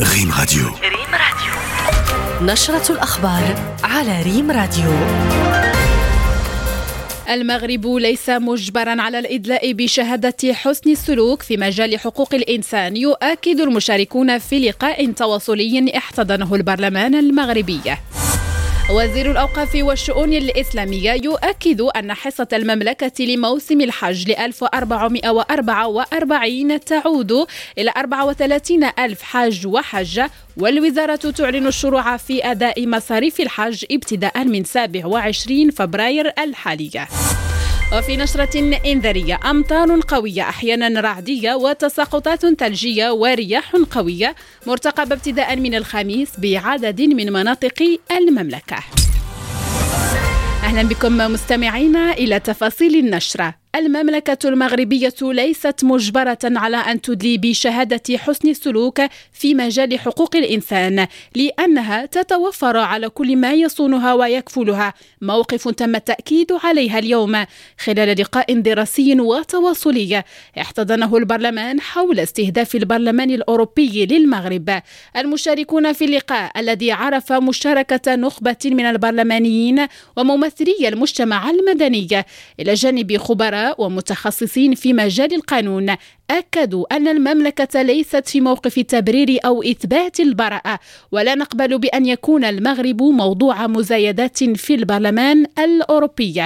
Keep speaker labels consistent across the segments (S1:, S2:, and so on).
S1: ريم راديو.
S2: ريم راديو.
S3: نشرة الأخبار على ريم راديو.
S4: المغرب ليس مجبرا على الإدلاء بشهادة حسن السلوك في مجال حقوق الإنسان يؤكد المشاركون في لقاء تواصلي احتضنه البرلمان المغربي. وزير الأوقاف والشؤون الإسلامية يؤكد أن حصة المملكة لموسم الحج ل 1444 تعود إلى 34 ألف حاج وحجة والوزارة تعلن الشروع في أداء مصاريف الحج ابتداء من 27 فبراير الحالي وفي نشرة إنذارية أمطار قوية أحيانا رعدية وتساقطات ثلجية ورياح قوية مرتقبة ابتداء من الخميس بعدد من مناطق المملكة. أهلا بكم مستمعينا إلى تفاصيل النشرة. المملكة المغربية ليست مجبرة على أن تدلي بشهادة حسن السلوك في مجال حقوق الإنسان لأنها تتوفر على كل ما يصونها ويكفلها. موقف تم التأكيد عليها اليوم خلال لقاء دراسي وتواصلي احتضنه البرلمان حول استهداف البرلمان الأوروبي للمغرب. المشاركون في اللقاء الذي عرف مشاركة نخبة من البرلمانيين وممثلي المجتمع المدني إلى جانب خبراء ومتخصصين في مجال القانون أكدوا أن المملكة ليست في موقف تبرير أو إثبات البراءة ولا نقبل بأن يكون المغرب موضوع مزايدات في البرلمان الأوروبي.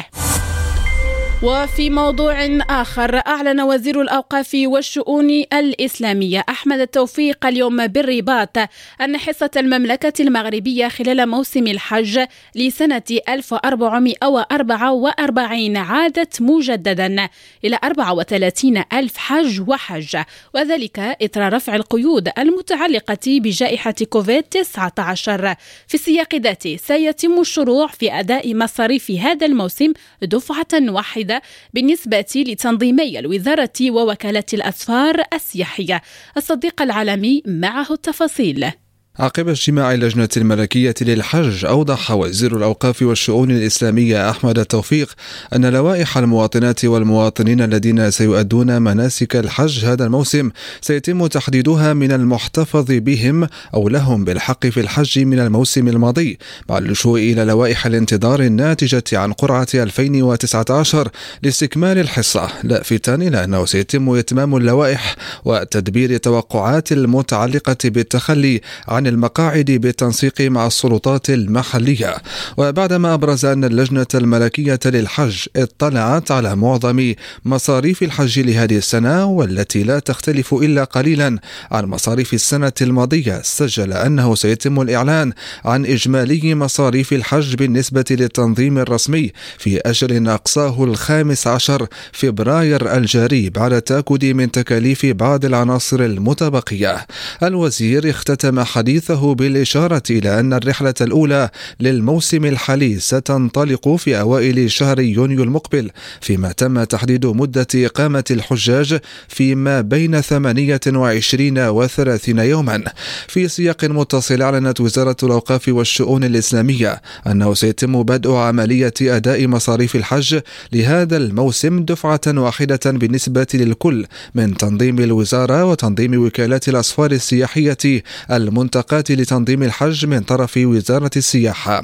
S4: وفي موضوع آخر أعلن وزير الأوقاف والشؤون الإسلامية أحمد التوفيق اليوم بالرباط أن حصة المملكة المغربية خلال موسم الحج لسنة 1444 عادت مجددا إلى 34 ألف حج وحجة وذلك إثر رفع القيود المتعلقة بجائحة كوفيد 19 في السياق ذاته سيتم الشروع في أداء مصاريف هذا الموسم دفعة واحدة بالنسبة لتنظيمي الوزارة ووكالة الأسفار السياحية. الصديق العالمي معه التفاصيل.
S5: عقب اجتماع اللجنة الملكية للحج أوضح وزير الأوقاف والشؤون الإسلامية أحمد التوفيق أن لوائح المواطنات والمواطنين الذين سيؤدون مناسك الحج هذا الموسم سيتم تحديدها من المحتفظ بهم أو لهم بالحق في الحج من الموسم الماضي مع اللجوء إلى لوائح الانتظار الناتجة عن قرعة 2019 لاستكمال الحصة. لافتا إلى أنه سيتم إتمام اللوائح وتدبير توقعات المتعلقة بالتخلي عن عن المقاعد بالتنسيق مع السلطات المحلية. وبعدما أبرز أن اللجنة الملكية للحج اطلعت على معظم مصاريف الحج لهذه السنة والتي لا تختلف إلا قليلا عن مصاريف السنة الماضية سجل أنه سيتم الإعلان عن إجمالي مصاريف الحج بالنسبة للتنظيم الرسمي في أجل أقصاه الخامس عشر فبراير الجاري بعد التأكد من تكاليف بعض العناصر المتبقية. الوزير اختتم حديث حديثه بالإشارة إلى أن الرحلة الأولى للموسم الحالي ستنطلق في أوائل شهر يونيو المقبل فيما تم تحديد مدة إقامة الحجاج فيما بين 28 و 30 يوما. في سياق متصل أعلنت وزارة الأوقاف والشؤون الإسلامية أنه سيتم بدء عملية أداء مصاريف الحج لهذا الموسم دفعة واحدة بالنسبة للكل من تنظيم الوزارة وتنظيم وكالات الأسفار السياحية المنتقلة الملتقات لتنظيم الحج من طرف وزارة السياحة.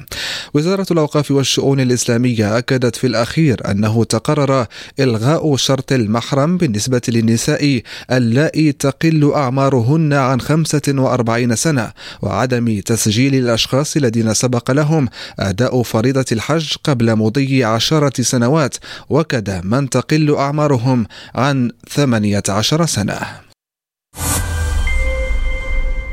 S5: وزارة الأوقاف والشؤون الإسلامية أكدت في الأخير أنه تقرر إلغاء شرط المحرم بالنسبة للنساء اللائي تقل أعمارهن عن 45 سنة وعدم تسجيل الأشخاص الذين سبق لهم أداء فريضة الحج قبل مضي عشرة سنوات وكذا من تقل أعمارهم عن 18 سنة.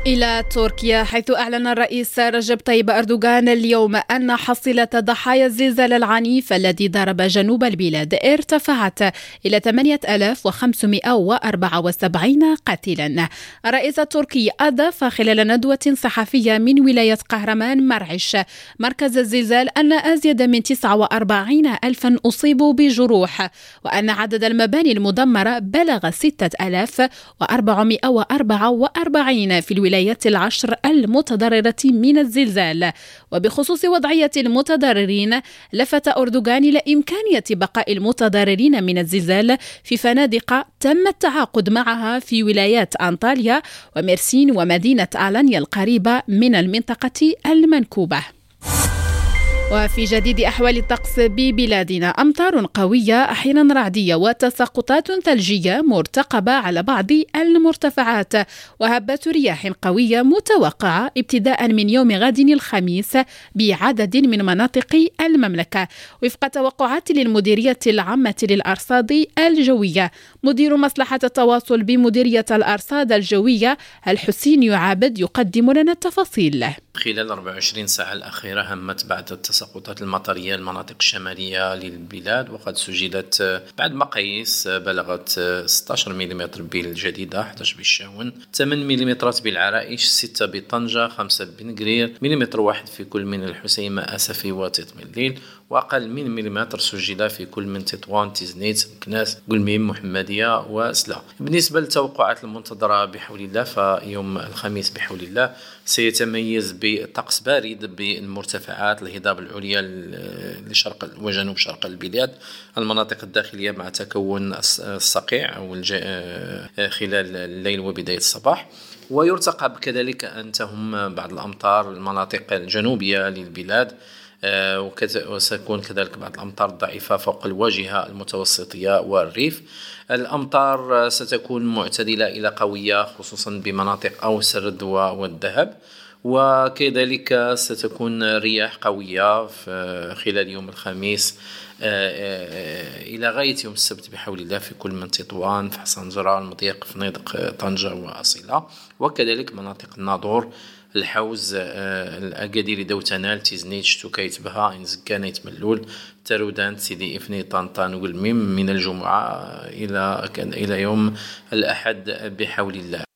S4: إلى تركيا حيث أعلن الرئيس رجب طيب أردوغان اليوم أن حصيلة ضحايا الزلزال العنيف الذي ضرب جنوب البلاد ارتفعت إلى 8574 قتيلا الرئيس التركي أضاف خلال ندوة صحفية من ولاية قهرمان مرعش مركز الزلزال أن أزيد من 49 ألفا أصيبوا بجروح وأن عدد المباني المدمرة بلغ 6444 في الولاية الولايات العشر المتضررة من الزلزال. وبخصوص وضعية المتضررين لفت أردوغان إلى إمكانية بقاء المتضررين من الزلزال في فنادق تم التعاقد معها في ولايات أنطاليا وميرسين ومدينة ألانيا القريبة من المنطقة المنكوبة. وفي جديد أحوال الطقس ببلادنا أمطار قوية أحيانا رعدية وتساقطات ثلجية مرتقبة على بعض المرتفعات. وهبات رياح قوية متوقعة ابتداء من يوم غد الخميس بعدد من مناطق المملكة. وفق توقعات للمديرية العامة للأرصاد الجوية مدير مصلحة التواصل بمديرية الأرصاد الجوية الحسين عابد يقدم لنا التفاصيل.
S1: خلال 24 ساعة الأخيرة همت بعد التساقطات المطرية المناطق الشمالية للبلاد وقد سجلت بعد مقاييس بلغت 16 ملم بالجديدة 11 بالشاون 8 ملم بالعرائش 6 بطنجة 5 بنقرير ملم واحد في كل من الحسيمة أسفي وتيط مليل وأقل من مليمتر سجل في كل من تطوان تيزنيت مكناس قلميم محمدية وسلا بالنسبة للتوقعات المنتظرة بحول الله فيوم الخميس بحول الله سيتميز بطقس بارد بالمرتفعات الهضاب العليا لشرق وجنوب شرق البلاد المناطق الداخلية مع تكون الصقيع أو خلال الليل وبداية الصباح. ويرتقب كذلك أن تهم بعض الأمطار المناطق الجنوبية للبلاد. آه، وستكون كذلك بعض الأمطار الضعيفة فوق الواجهة المتوسطية والريف. الأمطار ستكون معتدلة إلى قوية خصوصا بمناطق أوس الردوى والذهب. وكذلك ستكون رياح قوية خلال يوم الخميس آه، آه، إلى غاية يوم السبت بحول الله في كل من تطوان فحص أنجرة المضيق فنيدق طنجة وأصيلة. وكذلك مناطق الناظور الحوز آه، أكادير إداوتنان تيزنيت شتوكة آيت باها إنزكان آيت ملول تارودانت سيدي إفني طنطان وكلميم من الجمعة إلى إلى يوم الأحد بحول الله.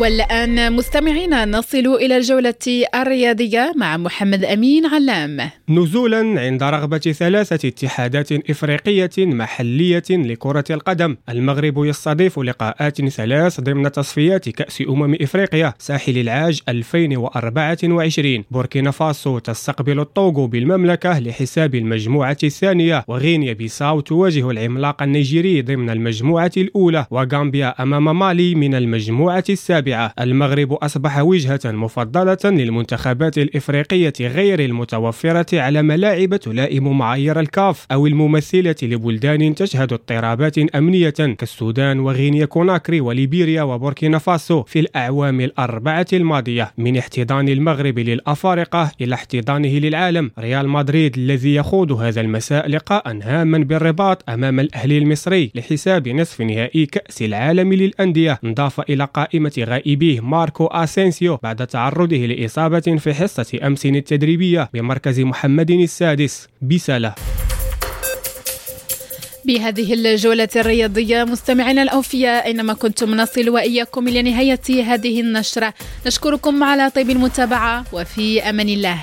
S4: والآن مستمعينا نصل إلى الجولة الرياضية مع محمد أمين علام.
S6: نزولا عند رغبة ثلاثة اتحادات إفريقية محلية لكرة القدم. المغرب يستضيف لقاءات ثلاث ضمن تصفيات كأس أمم إفريقيا ساحل العاج 2024 بوركينا فاسو تستقبل الطوغو بالمملكة لحساب المجموعة الثانية وغينيا بيساو تواجه العملاق النيجيري ضمن المجموعة الأولى وغامبيا أمام مالي من المجموعة السابعة السابعة المغرب أصبح وجهة مفضلة للمنتخبات الإفريقية غير المتوفرة على ملاعب تلائم معايير الكاف أو الممثلة لبلدان تشهد اضطرابات أمنية كالسودان وغينيا كوناكري وليبيريا وبوركينا فاسو في الأعوام الأربعة الماضية. من احتضان المغرب للأفارقة إلى احتضانه للعالم ريال مدريد الذي يخوض هذا المساء لقاء هاما بالرباط أمام الأهلي المصري لحساب نصف نهائي كأس العالم للأندية انضاف إلى قائمة غائبيه ماركو أسينسيو بعد تعرضه لإصابة في حصة أمس التدريبية بمركز محمد السادس بسلة
S4: بهذه الجولة الرياضية مستمعينا الأوفياء أينما كنتم نصل وإياكم إلى نهاية هذه النشرة. نشكركم على طيب المتابعة وفي أمان الله.